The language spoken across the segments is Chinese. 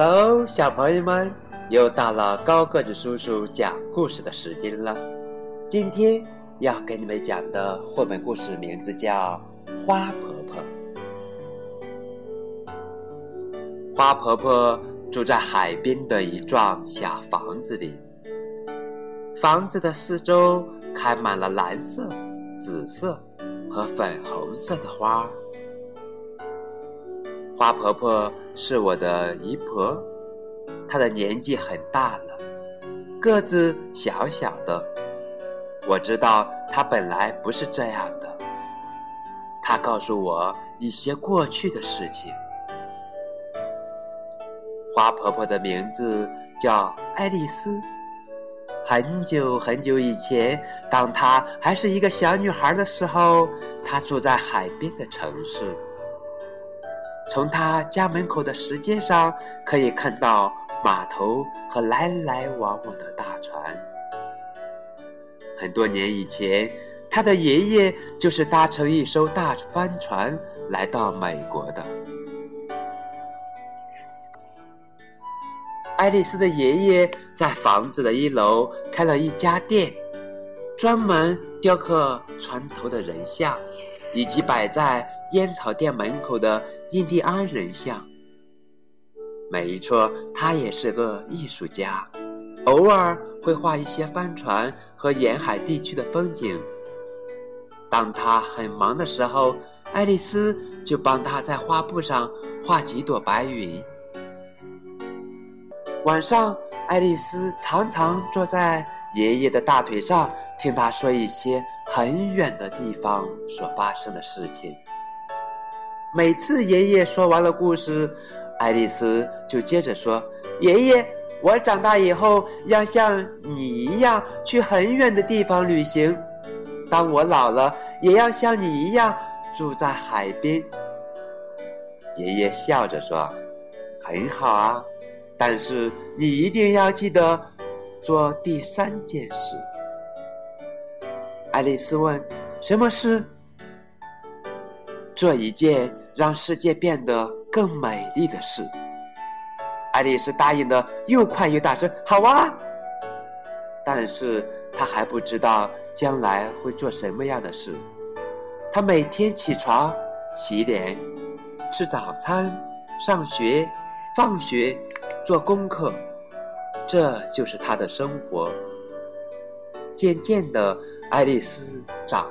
Hello，小朋友们，又到了高个子叔叔讲故事的时间了。今天要给你们讲的绘本故事名字叫《花婆婆》。花婆婆住在海边的一幢小房子里，房子的四周开满了蓝色、紫色和粉红色的花。花婆婆是我的姨婆，她的年纪很大了，个子小小的。我知道她本来不是这样的。她告诉我一些过去的事情。花婆婆的名字叫爱丽丝。很久很久以前，当她还是一个小女孩的时候，她住在海边的城市。从他家门口的石阶上，可以看到码头和来来往往的大船。很多年以前，他的爷爷就是搭乘一艘大帆船来到美国的。爱丽丝的爷爷在房子的一楼开了一家店，专门雕刻船头的人像，以及摆在烟草店门口的。印第安人像，没错，他也是个艺术家，偶尔会画一些帆船和沿海地区的风景。当他很忙的时候，爱丽丝就帮他在画布上画几朵白云。晚上，爱丽丝常常坐在爷爷的大腿上，听他说一些很远的地方所发生的事情。每次爷爷说完了故事，爱丽丝就接着说：“爷爷，我长大以后要像你一样去很远的地方旅行。当我老了，也要像你一样住在海边。”爷爷笑着说：“很好啊，但是你一定要记得做第三件事。”爱丽丝问：“什么事？”做一件让世界变得更美丽的事。爱丽丝答应的又快又大声：“好啊！”但是她还不知道将来会做什么样的事。她每天起床、洗脸、吃早餐、上学、放学、做功课，这就是她的生活。渐渐的，爱丽丝长。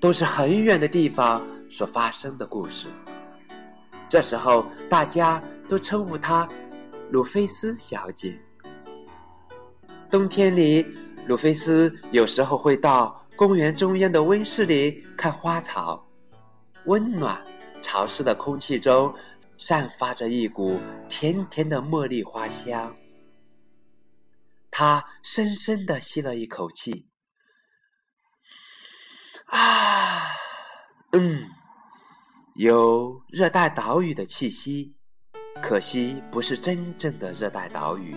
都是很远的地方所发生的故事。这时候，大家都称呼她鲁菲斯小姐。冬天里，鲁菲斯有时候会到公园中央的温室里看花草。温暖、潮湿的空气中散发着一股甜甜的茉莉花香。他深深的吸了一口气。啊，嗯，有热带岛屿的气息，可惜不是真正的热带岛屿。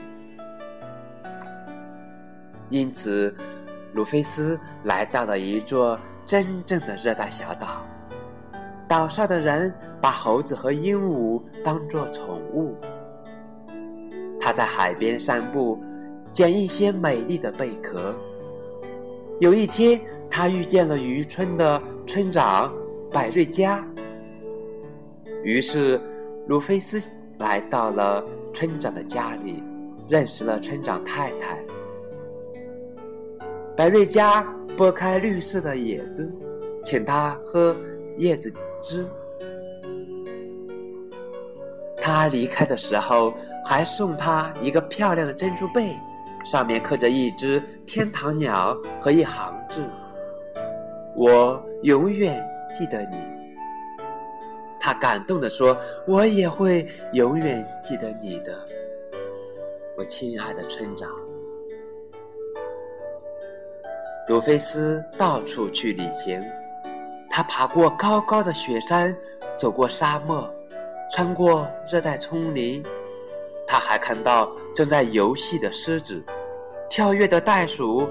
因此，鲁菲斯来到了一座真正的热带小岛。岛上的人把猴子和鹦鹉当作宠物。他在海边散步，捡一些美丽的贝壳。有一天。他遇见了渔村的村长百瑞佳，于是鲁菲斯来到了村长的家里，认识了村长太太。百瑞佳拨开绿色的叶子，请他喝叶子汁。他离开的时候，还送他一个漂亮的珍珠贝，上面刻着一只天堂鸟和一行字。我永远记得你。他感动地说：“我也会永远记得你的，我亲爱的村长。”鲁菲斯到处去旅行，他爬过高高的雪山，走过沙漠，穿过热带丛林。他还看到正在游戏的狮子，跳跃的袋鼠。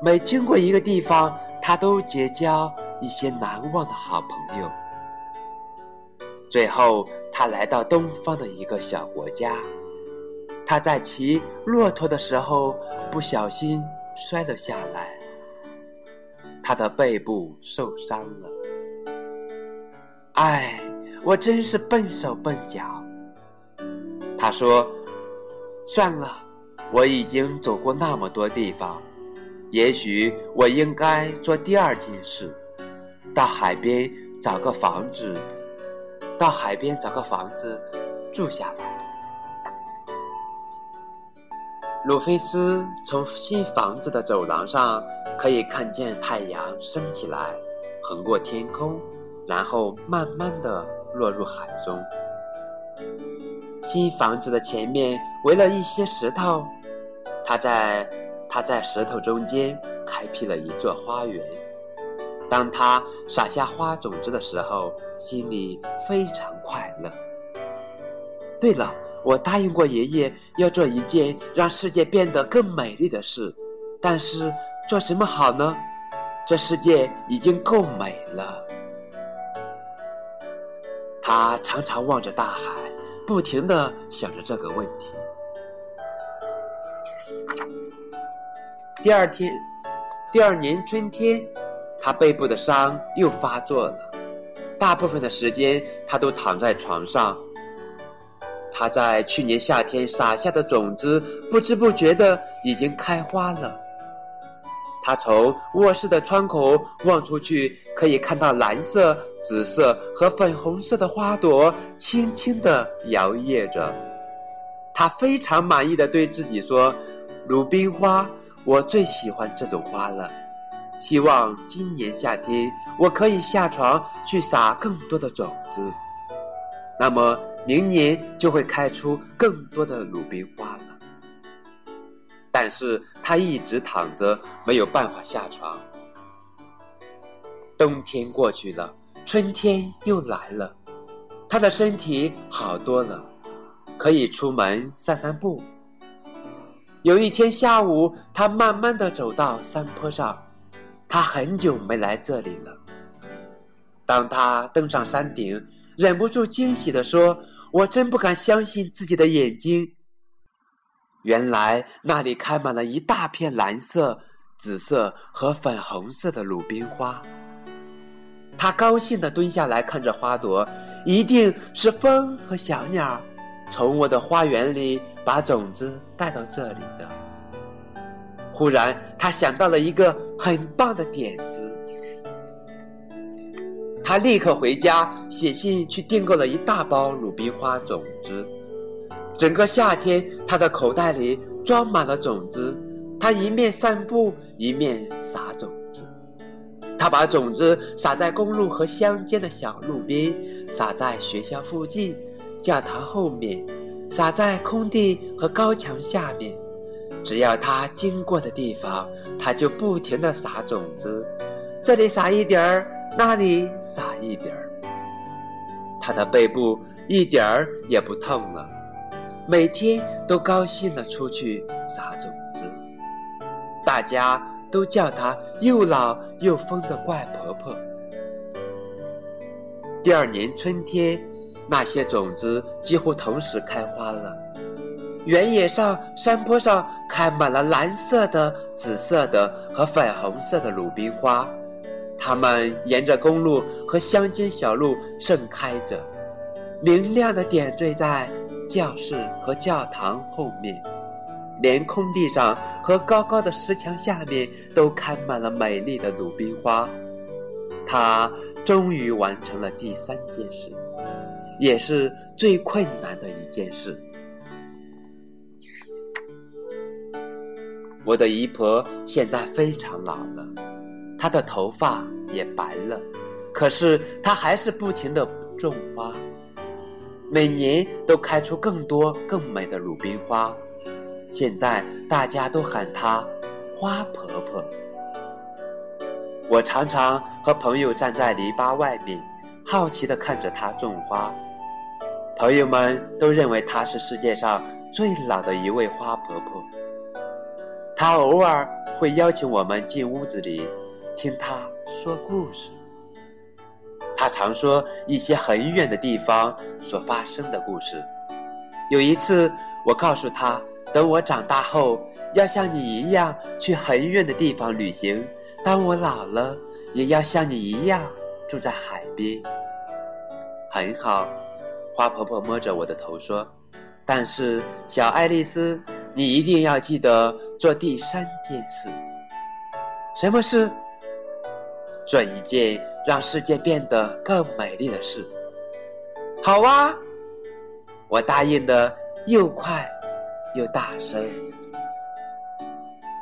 每经过一个地方，他都结交一些难忘的好朋友。最后，他来到东方的一个小国家。他在骑骆驼的时候不小心摔了下来，他的背部受伤了。唉，我真是笨手笨脚。他说：“算了，我已经走过那么多地方，也许我应该做第二件事，到海边找个房子。”到海边找个房子住下来。鲁菲斯从新房子的走廊上可以看见太阳升起来，横过天空，然后慢慢的落入海中。新房子的前面围了一些石头，他在他在石头中间开辟了一座花园。当他撒下花种子的时候，心里非常快乐。对了，我答应过爷爷要做一件让世界变得更美丽的事，但是做什么好呢？这世界已经够美了。他常常望着大海，不停的想着这个问题。第二天，第二年春天。他背部的伤又发作了，大部分的时间他都躺在床上。他在去年夏天撒下的种子，不知不觉的已经开花了。他从卧室的窗口望出去，可以看到蓝色、紫色和粉红色的花朵轻轻地摇曳着。他非常满意的对自己说：“鲁冰花，我最喜欢这种花了。”希望今年夏天我可以下床去撒更多的种子，那么明年就会开出更多的鲁冰花了。但是他一直躺着，没有办法下床。冬天过去了，春天又来了，他的身体好多了，可以出门散散步。有一天下午，他慢慢的走到山坡上。他很久没来这里了。当他登上山顶，忍不住惊喜地说：“我真不敢相信自己的眼睛。原来那里开满了一大片蓝色、紫色和粉红色的鲁冰花。”他高兴地蹲下来看着花朵，一定是风和小鸟从我的花园里把种子带到这里的。忽然，他想到了一个很棒的点子。他立刻回家写信去订购了一大包鲁冰花种子。整个夏天，他的口袋里装满了种子。他一面散步，一面撒种子。他把种子撒在公路和乡间的小路边，撒在学校附近、教堂后面，撒在空地和高墙下面。只要他经过的地方，他就不停地撒种子，这里撒一点儿，那里撒一点儿。他的背部一点儿也不痛了，每天都高兴地出去撒种子。大家都叫他又老又疯的怪婆婆。第二年春天，那些种子几乎同时开花了。原野上、山坡上开满了蓝色的、紫色的和粉红色的鲁冰花，它们沿着公路和乡间小路盛开着，明亮的点缀在教室和教堂后面，连空地上和高高的石墙下面都开满了美丽的鲁冰花。他终于完成了第三件事，也是最困难的一件事。我的姨婆现在非常老了，她的头发也白了，可是她还是不停的种花，每年都开出更多更美的鲁冰花。现在大家都喊她花婆婆。我常常和朋友站在篱笆外面，好奇的看着她种花。朋友们都认为她是世界上最老的一位花婆婆。她偶尔会邀请我们进屋子里，听她说故事。她常说一些很远的地方所发生的故事。有一次，我告诉她。等我长大后，要像你一样去很远的地方旅行。当我老了，也要像你一样住在海边。很好，花婆婆摸着我的头说：“但是，小爱丽丝，你一定要记得做第三件事。什么事？做一件让世界变得更美丽的事。”好啊，我答应的又快。又大声，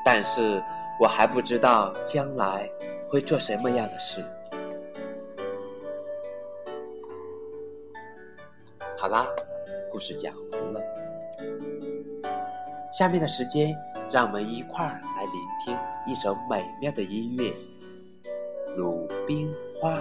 但是我还不知道将来会做什么样的事。好啦，故事讲完了，下面的时间让我们一块儿来聆听一首美妙的音乐《鲁冰花》。